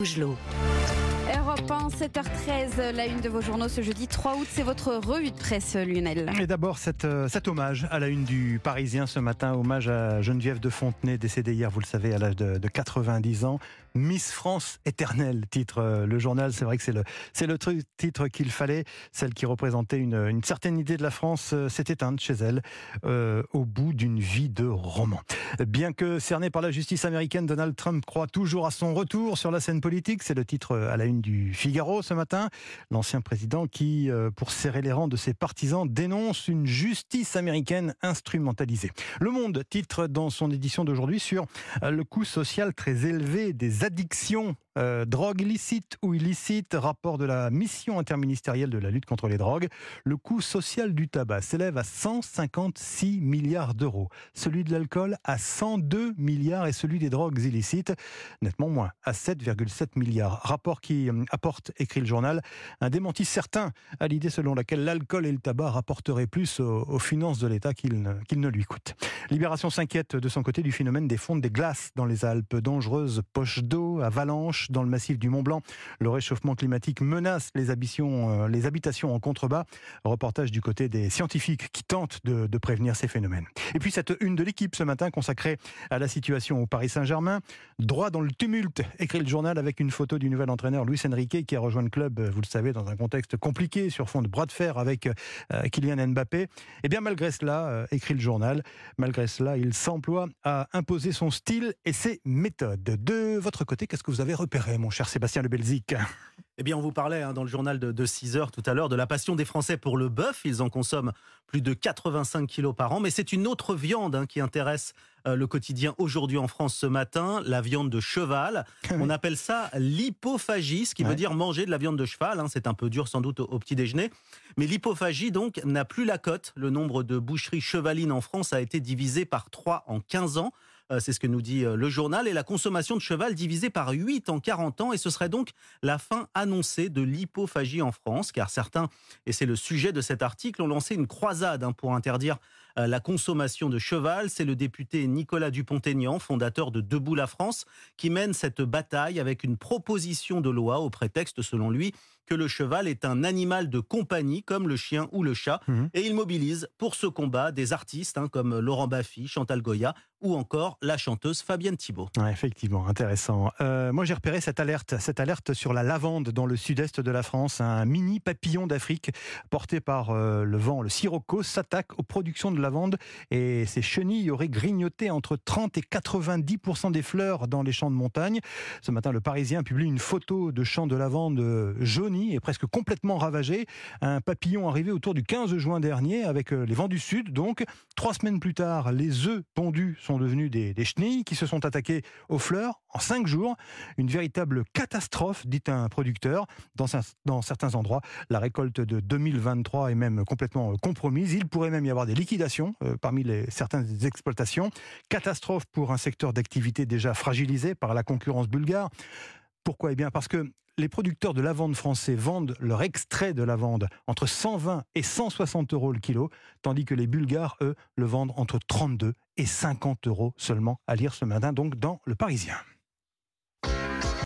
Angelot. Europe 1, 7h13, la une de vos journaux ce jeudi 3 août, c'est votre revue de presse, Lionel. Et d'abord, cet, euh, cet hommage à la une du Parisien ce matin, hommage à Geneviève de Fontenay, décédée hier, vous le savez, à l'âge de, de 90 ans. Miss France éternelle, titre euh, le journal. C'est vrai que c'est le, titre qu'il fallait. Celle qui représentait une, certaine idée de la France euh, s'est éteinte chez elle au bout d'une vie de roman. Bien que cerné par la justice américaine, Donald Trump croit toujours à son retour sur la scène politique. C'est le titre à la une du Figaro ce matin. L'ancien président qui, euh, pour serrer les rangs de ses partisans, dénonce une justice américaine instrumentalisée. Le Monde titre dans son édition d'aujourd'hui sur euh, le coût social très élevé des addictions euh, drogue illicite ou illicite, rapport de la mission interministérielle de la lutte contre les drogues. Le coût social du tabac s'élève à 156 milliards d'euros. Celui de l'alcool à 102 milliards et celui des drogues illicites nettement moins, à 7,7 milliards. Rapport qui euh, apporte, écrit le journal, un démenti certain à l'idée selon laquelle l'alcool et le tabac rapporteraient plus aux, finances de l'État qu'ils ne, ne lui coûtent. Libération s'inquiète de son côté du phénomène des fonds des glaces dans les Alpes. Dangereuses poches d'eau, avalanches dans le massif du Mont Blanc. Le réchauffement climatique menace les, habitations, euh, les habitations en contrebas. Reportage du côté des scientifiques qui tentent de, prévenir ces phénomènes. Et puis cette une de l'équipe ce matin consacrée à la situation au Paris Saint-Germain. Droit dans le tumulte, écrit le journal avec une photo du nouvel entraîneur Luis Enrique qui a rejoint le club, vous le savez, dans un contexte compliqué sur fond de bras de fer avec euh, Kylian Mbappé. Et bien malgré cela, euh, écrit le journal, malgré cela, il s'emploie à imposer son style et ses méthodes. De votre côté, qu'est-ce que vous avez repéré, mon cher Sébastien Le Belzic Eh bien, on vous parlait hein, dans le journal de, de 6 heures tout à l'heure de la passion des Français pour le bœuf. Ils en consomment plus de 85 kilos par an. Mais c'est une autre viande hein, qui intéresse euh, le quotidien aujourd'hui en France ce matin, la viande de cheval. On appelle ça l'hypophagie, ce qui Ouais. veut dire manger de la viande de cheval. hein. C'est un peu dur sans doute au, au petit déjeuner. Mais l'hypophagie, donc, n'a plus la cote. Le nombre de boucheries chevalines en France a été divisé par 3 en 15 ans. Euh, C'est ce que nous dit euh, le journal. Et la consommation de cheval divisée par 8 en 40 ans. Et ce serait donc la fin annoncée de l'hypophagie en France, car certains, et c'est le sujet de cet article, ont lancé une croisade hein, pour interdire la consommation de cheval. C'est le député Nicolas Dupont-Aignan, fondateur de Debout la France, qui mène cette bataille avec une proposition de loi au prétexte, selon lui, que le cheval est un animal de compagnie comme le chien ou le chat. Mhm. Et il mobilise pour ce combat des artistes hein, comme Laurent Baffy, Chantal Goya ou encore la chanteuse Fabienne Thibault. Ouais, effectivement, intéressant. Euh, moi, j'ai repéré cette alerte, cette alerte sur la lavande dans le sud-est de la France. Un mini papillon d'Afrique porté par euh, le vent, le sirocco, s'attaque aux productions de lavande et ses chenilles auraient grignoté entre 30 et 90% des fleurs dans les champs de montagne. Ce matin, le Parisien publie une photo de champs de lavande jaunis et presque complètement ravagés. Un papillon arrivé autour du 15 juin dernier avec euh, les vents du sud. Donc, trois semaines plus tard, les œufs pondus sont devenus des, des chenilles qui se sont attaquées aux fleurs en cinq jours. Une véritable catastrophe, dit un producteur. Dans, cer- dans certains endroits, la récolte de 2023 est même complètement euh, compromise. Il pourrait même y avoir des liquidations euh, parmi certaines exploitations. Catastrophe pour un secteur d'activité déjà fragilisé par la concurrence bulgare. Pourquoi? Eh bien parce que les producteurs de lavande français vendent leur extrait de lavande entre 120 et 160 euros le kilo, tandis que les Bulgares, eux, le vendent entre 32 et 50 euros seulement, à lire ce matin donc dans Le Parisien.